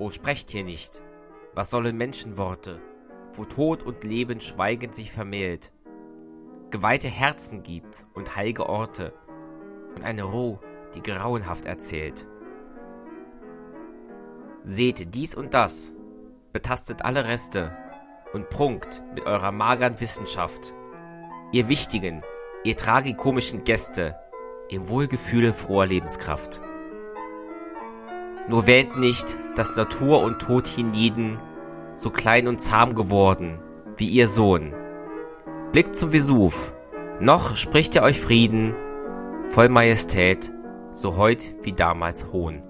O sprecht hier nicht, was sollen Menschenworte, wo Tod und Leben schweigend sich vermählt, geweihte Herzen gibt und heilige Orte und eine Ruh, die grauenhaft erzählt. Seht dies und das, betastet alle Reste und prunkt mit eurer magern Wissenschaft, ihr wichtigen, ihr tragikomischen Gäste, im Wohlgefühle froher Lebenskraft. Nur wähnt nicht, dass Natur und Tod hienieden, so klein und zahm geworden, wie ihr Sohn. Blickt zum Vesuv, noch spricht er euch Frieden, voll Majestät, so heut wie damals Hohn.